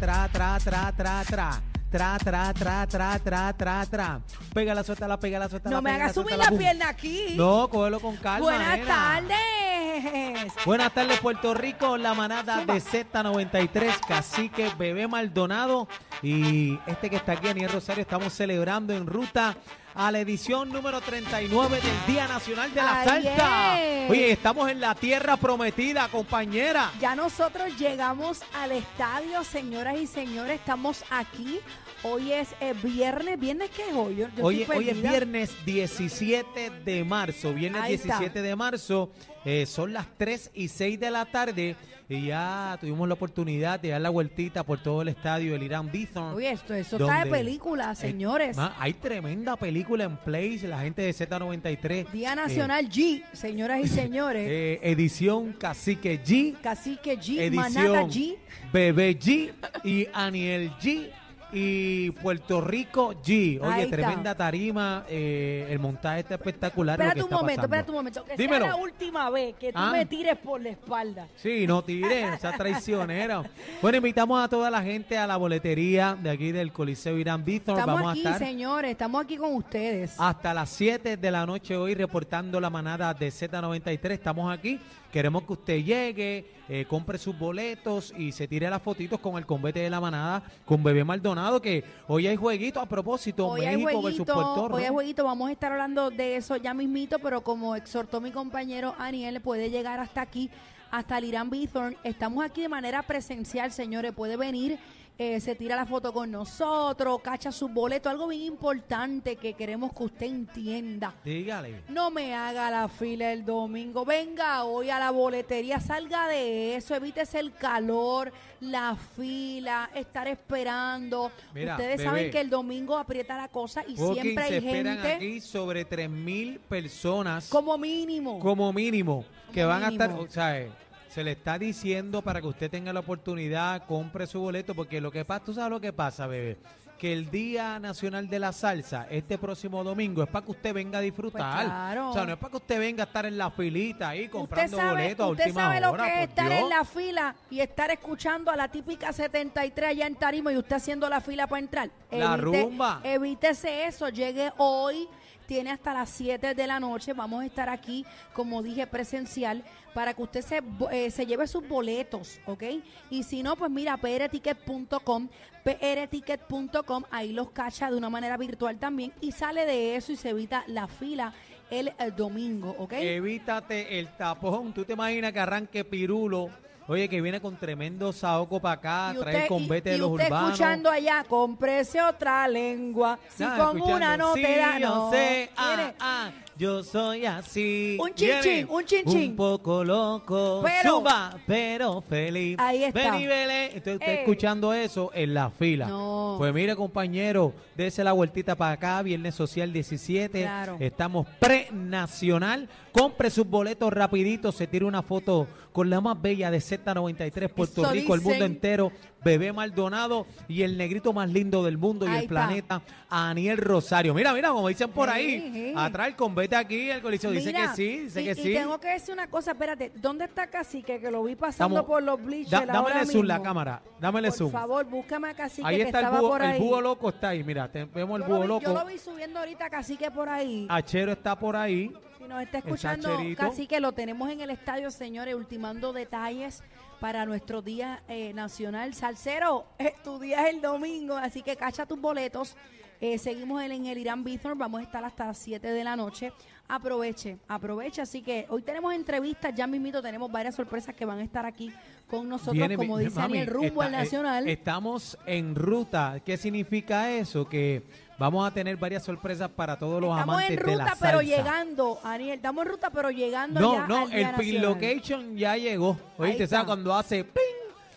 Tra, tra, tra, tra, tra, tra, tra. Tra, tra, tra, tra, tra. Pégala, suéltala, pégala, suéltala. No me hagas subir la pierna aquí. No, cógelo con calma. Buenas nena. tardes. Buenas tardes, Puerto Rico. La manada de Z93, Cacique Bebé Maldonado. Y este que está aquí, Aniel Rosario, estamos celebrando en ruta a la edición número 39 del Día Nacional de la Ahí Salsa. Oye, estamos en la tierra prometida, compañera. Ya nosotros llegamos al estadio, señoras y señores. Estamos aquí. Hoy es eh, viernes. ¿Viernes qué es hoy? Yo- yo Hoy, hoy es viernes 17 de marzo. Viernes Ahí está. 17 de marzo. Eh, son las 3 y 6 de la tarde. Y ya tuvimos la oportunidad de dar la vueltita por todo el estadio del Irán Bithorn. Oye, esto, eso está de película, señores. hay tremenda película en Place, la gente de Z93. Día eh, Nacional G, señoras y señores. eh, edición Cacique G, Cacique G, Manada edición G. Bebé G y Aniel G y Puerto Rico G. Oye, Ahí está. tremenda tarima, eh, el montaje está espectacular. lo Espérate que un está momento, pasando. espérate un momento. Que Dímelo. sea la última vez que tú Ah. me tires por la espalda. Sí, no tire, esa traicionera. Bueno, invitamos a toda la gente a la boletería de aquí del Coliseo Irán Bithorn. Estamos Vamos aquí, a estar señores. Estamos aquí con ustedes. hasta las 7 de la noche hoy reportando la manada de Z93. Estamos aquí. Queremos que usted llegue, eh, compre sus boletos y se tire las fotitos con el combate de la manada con Bebé Maldonado, que hoy hay jueguito a propósito, Hoy México versus jueguito, Puerto Rico. hoy hay jueguito, vamos a estar hablando de eso ya mismito, pero como exhortó mi compañero Aniel, puede llegar hasta aquí, hasta el Irán Bithorn. Estamos aquí de manera presencial, señores, puede venir, eh, se tira la foto con nosotros, cacha sus boletos, algo bien importante que queremos que usted entienda. Dígale. No me haga la fila el domingo. Venga hoy a la boletería, salga de eso, evítese el calor, la fila, estar esperando. Mira, Ustedes bebé. saben que el domingo aprieta la cosa y siempre se hay esperan gente aquí sobre 3.000 personas como mínimo. como mínimo que Como van a estar, o sea, eh, se le está diciendo para que usted tenga la oportunidad, compre su boleto, porque lo que pasa, tú sabes lo que pasa, bebé, que el Día Nacional de la Salsa, este próximo domingo, es para que usted venga a disfrutar. Pues claro. O sea, no es para que usted venga a estar en la filita ahí Usted comprando sabe, boletos a usted sabe lo hora. que es estar Dios. en la fila y estar escuchando a la típica 73 allá en Tarima y usted haciendo la fila para entrar. La rumba. Evítese eso, llegue hoy, tiene hasta las 7 de la noche, vamos a estar aquí, como dije, presencial, para que usted se, eh, se lleve sus boletos, ¿ok? Y si no, pues mira, prticket.com, prticket.com, ahí los cacha de una manera virtual también y sale de eso y se evita la fila el, eh, domingo, ¿ok? Evítate el tapón. Tú te imaginas que arranque Pirulo. Oye, que viene con tremendo saoco para acá, Y trae el usted, combete y- de y los usted urbanos. escuchando allá, cómprese otra lengua. Si con una no sí, te da, no. sé, ah, ah, yo soy así. Un chin chin, un chin chin. Un poco loco, Pero- suba, pero feliz. Ahí está. Ven y vele. Usted Ey. escuchando eso en la fila. No. Pues mire, compañero, dése la vueltita para acá, Viernes Social 17. Claro. Estamos pre-nacional. Compre sus boletos rapidito, se tira una foto con la más bella de Z93, Puerto Eso Rico, el mundo dicen. entero. Bebé Maldonado y el negrito más lindo del mundo y Ahí el está. planeta, Aniel Rosario. Mira, mira, como dicen por Sí, ahí, sí. atrás el convete aquí, el coliseo dice Mira, que sí, dice y, que y sí. tengo que decir una cosa, espérate, ¿dónde está Cacique? Que lo vi pasando Estamos- por los bleachers Da- ahora dámele zoom la mismo. cámara, dámele Por zoom. favor, búscame a Cacique Ahí que está el estaba búho, por el ahí. búho loco está ahí, mira, te- vemos el yo, lo búho vi, yo lo vi subiendo ahorita a Cacique por ahí. Achero está por ahí. Si nos está el escuchando, Sacherito. Cacique, lo tenemos en el estadio, señores, ultimando detalles para nuestro Día eh, Nacional. Salcero, eh, tu día es el domingo, así que cacha tus boletos. Eh, seguimos en, en el Irán Bithorn, vamos a estar hasta las 7 de la noche. Aproveche, aproveche. Así que hoy tenemos entrevistas, ya mismito tenemos varias sorpresas que van a estar aquí con nosotros, Viene, como dice mami, Daniel, rumbo está- al eh, Nacional. estamos en ruta. ¿Qué significa eso? Que vamos a tener varias sorpresas para todos los Estamos amantes en de la ruta, pero salsa. llegando, Aniel, estamos en ruta, pero llegando No, ya no, al el pin location ya llegó. Oíste, está. ¿sabes? Cuando hace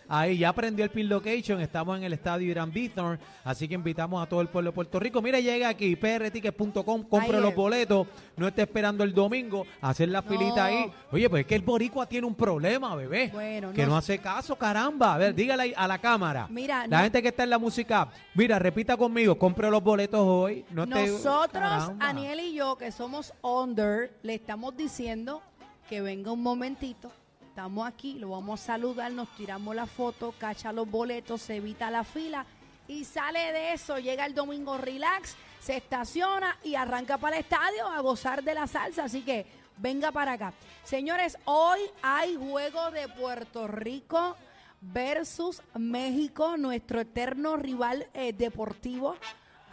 ahí ya prendió el pin location. Estamos en el estadio Irán Bithorn. Así que invitamos a todo el pueblo de Puerto Rico. Mira, llega aquí, prtickets.com, compre los boletos. No esté esperando el domingo, hacer la No. filita ahí. Oye, pues es que el boricua tiene un problema, bebé. Bueno, que no- no, hace caso, caramba. A ver, dígale ahí a la cámara. Mira, la no- gente que está en la música, mira, repita conmigo, compre los boletos hoy. No Nosotros, caramba. Aniel y yo, que somos under, le estamos diciendo que venga un momentito. Estamos aquí, lo vamos a saludar, nos tiramos la foto, cacha los boletos, se evita la fila y sale de eso. Llega el domingo relax, se estaciona y arranca para el estadio a gozar de la salsa. Así que venga para acá. Señores, hoy hay juego de Puerto Rico versus México, nuestro eterno rival eh, deportivo.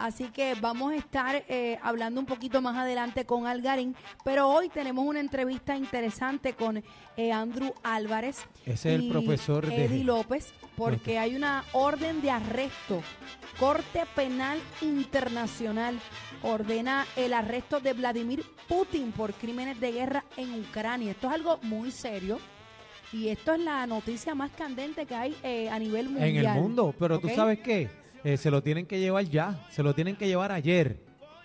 Así que vamos a estar eh, hablando un poquito más adelante con Algarín, pero hoy tenemos una entrevista interesante con eh, Andrew Álvarez Ese es el profesor de- Eddie López, porque hay una orden de arresto. Corte Penal Internacional ordena el arresto de Vladimir Putin por crímenes de guerra en Ucrania. Esto es algo muy serio. Y esto es la noticia más candente que hay eh, a nivel mundial. En el mundo, pero ¿ok? tú sabes qué, Eh, se lo tienen que llevar ya, se lo tienen que llevar ayer,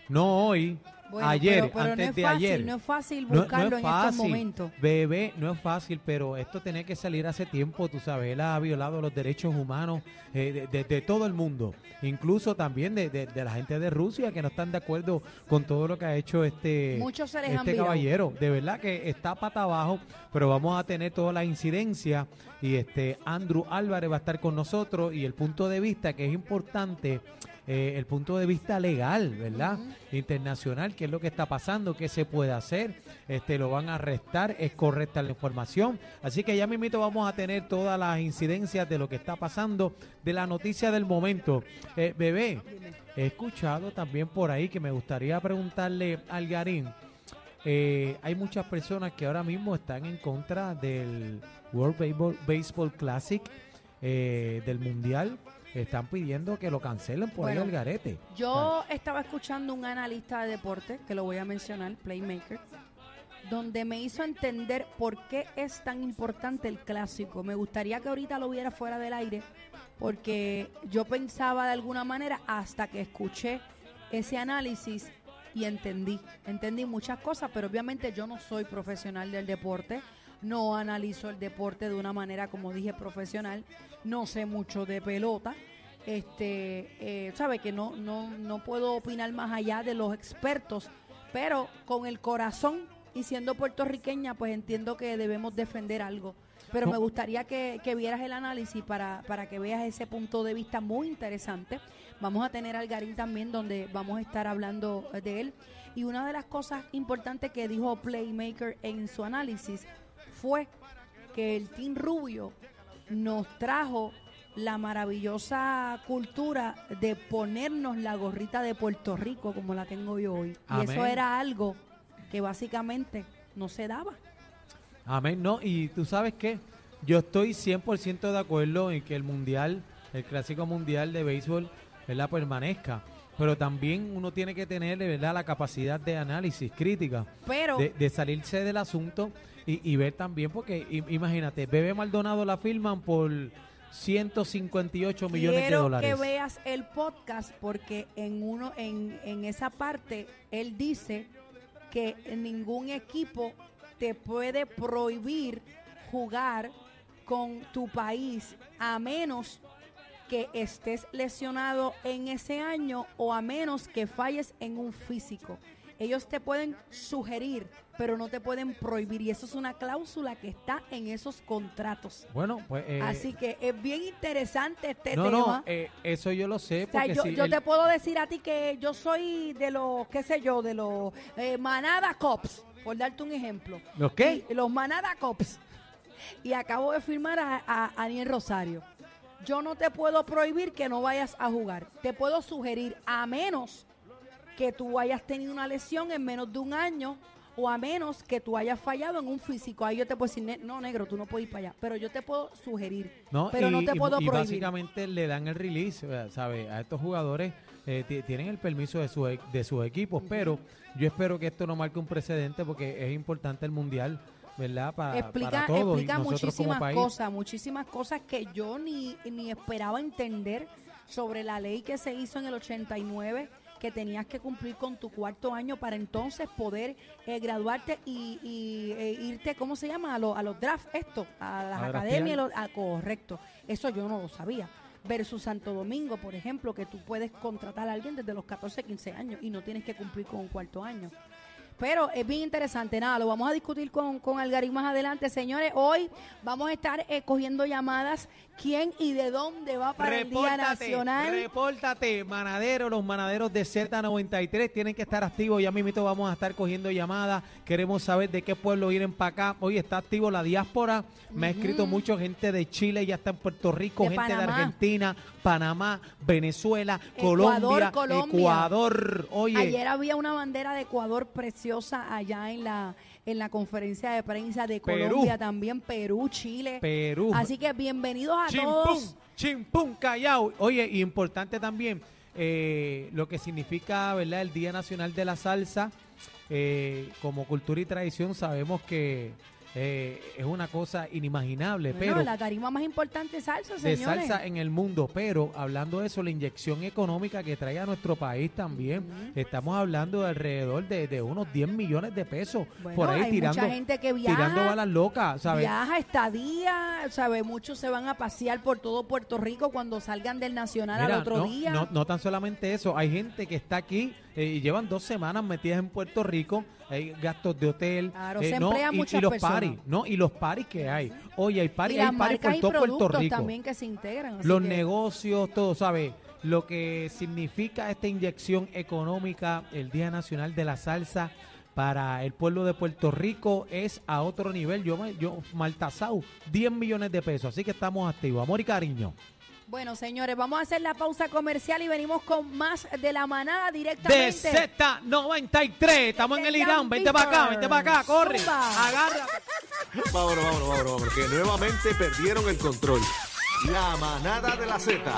no hoy, Bueno, ayer, pero, pero antes no de fácil, ayer. No es fácil No- no buscarlo en estos momentos. Bebé, no es fácil, pero esto tenía que salir hace tiempo, tú sabes, él ha violado los derechos humanos eh, de, de- de todo el mundo, incluso también de, de- la gente de Rusia que no están de acuerdo con todo lo que ha hecho este, Muchos se les han este caballero. De verdad que está pata abajo, pero vamos a tener toda la incidencia y este Andrew Álvarez va a estar con nosotros y el punto de vista que es importante. Eh, el punto de vista legal, ¿verdad? Internacional, qué es lo que está pasando, qué se puede hacer, este lo van a arrestar, es correcta la información. Así que ya mismito vamos a tener todas las incidencias de lo que está pasando, de la noticia del momento. Eh, bebé, he escuchado también por ahí que me gustaría preguntarle al Garín. eh, hay muchas personas que ahora mismo están en contra del World Baseball, Baseball Classic, eh, del Mundial. Están pidiendo que lo cancelen por Bueno, ahí al garete. Yo estaba escuchando un analista de deporte, que lo voy a mencionar, Playmaker, donde me hizo entender por qué es tan importante el clásico. Me gustaría que ahorita lo viera fuera del aire, porque yo pensaba de alguna manera hasta que escuché ese análisis y entendí. Entendí muchas cosas, pero obviamente yo no soy profesional del deporte. No analizo el deporte de una manera, como dije, profesional. No sé mucho de pelota este eh, sabe que no, no, no puedo opinar más allá de los expertos, pero con el corazón y siendo puertorriqueña, pues entiendo que debemos defender algo. Pero No. me gustaría que, que vieras el análisis para, para que veas ese punto de vista muy interesante. Vamos a tener al Garín también, donde vamos a estar hablando de él. Y una de las cosas importantes que dijo Playmaker en su análisis fue que el Team Rubio nos trajo la maravillosa cultura de ponernos la gorrita de Puerto Rico como la tengo yo hoy. Y eso era algo que básicamente no se daba. Amén, no, y tú sabes qué, yo estoy 100% de acuerdo en que el mundial, el clásico mundial de béisbol, ¿verdad? permanezca, pero también uno tiene que tener, ¿verdad?, la capacidad de análisis crítica, Pero de, de salirse del asunto y, y ver también, porque imagínate, Bebé Maldonado la firman por 158 millones de quiero dólares. que veas el podcast porque en uno en, en esa parte él dice que ningún equipo te puede prohibir jugar con tu país a menos que estés lesionado en ese año o a menos que falles en un físico. Ellos te pueden sugerir, pero no te pueden prohibir. Y eso es una cláusula que está en esos contratos. Bueno, pues... eh, Así que es bien interesante este no, tema. no, eh, eso yo lo sé O sea, yo, si yo el- te puedo decir a ti que yo soy de los, qué sé yo, de los eh, Manada Cops, por darte un ejemplo. ¿Los qué? Y- los Manada Cops. Y acabo de firmar a, a Aniel Rosario. Yo no te puedo prohibir que no vayas a jugar. Te puedo sugerir, a menos que tú hayas tenido una lesión en menos de un año o a menos que tú hayas fallado en un físico. Ahí yo te puedo decir, "Ne- no, negro, tú no puedes ir para allá. Pero yo te puedo sugerir. No, pero y, no te y- puedo y prohibir. básicamente le dan el release, ¿sabes? A estos jugadores eh, ti- tienen el permiso de, su, e- de sus equipos, pero yo espero que esto no marque un precedente porque es importante el mundial, ¿verdad? Explica, para todos explica muchísimas cosas, muchísimas cosas que yo ni, ni esperaba entender sobre la ley que se hizo en el 89 que tenías que cumplir con tu cuarto año para entonces poder eh, graduarte y, y, eh, irte, ¿cómo se llama? A, los a los drafts, esto, a las A academias. los- ah, correcto, eso yo no lo sabía. Versus Santo Domingo, por ejemplo, que tú puedes contratar a alguien desde los 14, 15 años y no tienes que cumplir con un cuarto año. Pero es bien interesante, nada, lo vamos a discutir con, con Algarín más adelante. Señores, hoy vamos a estar eh, cogiendo llamadas. ¿Quién y de dónde va para el Día Nacional? repórtate, manadero, los manaderos de Z93 tienen que estar activos, ya mismito vamos a estar cogiendo llamadas, queremos saber de qué pueblo vienen para acá, hoy está activo la diáspora, me ha escrito mucho gente de Chile, ya está en Puerto Rico, De gente de. Argentina, Panamá, Venezuela, Ecuador, Colombia, Colombia. Ecuador, oye, Ayer había una bandera de Ecuador preciosa allá en la en la conferencia de prensa de Perú. Colombia, también Perú, Chile. Perú. Así que bienvenidos a Chimpum, todos. chimpum, callao. Oye, y importante también eh, lo que significa, ¿verdad? El Día Nacional de la Salsa. Eh, como cultura y tradición sabemos que eh, es una cosa inimaginable, Bueno, pero la tarima más importante es salsa, de señores. salsa en el mundo. Pero hablando de eso, la inyección económica que trae a nuestro país también, estamos hablando de alrededor de, de unos 10 millones de pesos Bueno, por ahí hay tirando, mucha gente que viaja, tirando balas locas, ¿sabes? Viaja, estadía, ¿sabe? Muchos se van a pasear por todo Puerto Rico cuando salgan del Nacional Mira, al otro no, día. No, no tan solamente eso, hay gente que está aquí eh, y llevan dos semanas metidas en Puerto Rico, hay gastos de hotel, Claro, eh, se no, emplean y, muchas y los personas. paris, no, y los paris que hay. Oye, hay paris, y hay paris por todo Puerto Rico. también que se integran. Los que- negocios, todo, ¿sabes? Lo que significa esta inyección económica, el Día Nacional de la Salsa para el pueblo de Puerto Rico es a otro nivel. Yo, yo Maltasau, 10 millones de pesos, así que estamos activos. Amor y cariño. Bueno, señores, vamos a hacer la pausa comercial y venimos con más de la manada de directamente. Z93. Estamos en el Irán. Vente para acá, vente para acá, corre. Zumba. Agarra. Vámonos, vámonos, vámonos, vámonos, que nuevamente perdieron el control. La manada de la Z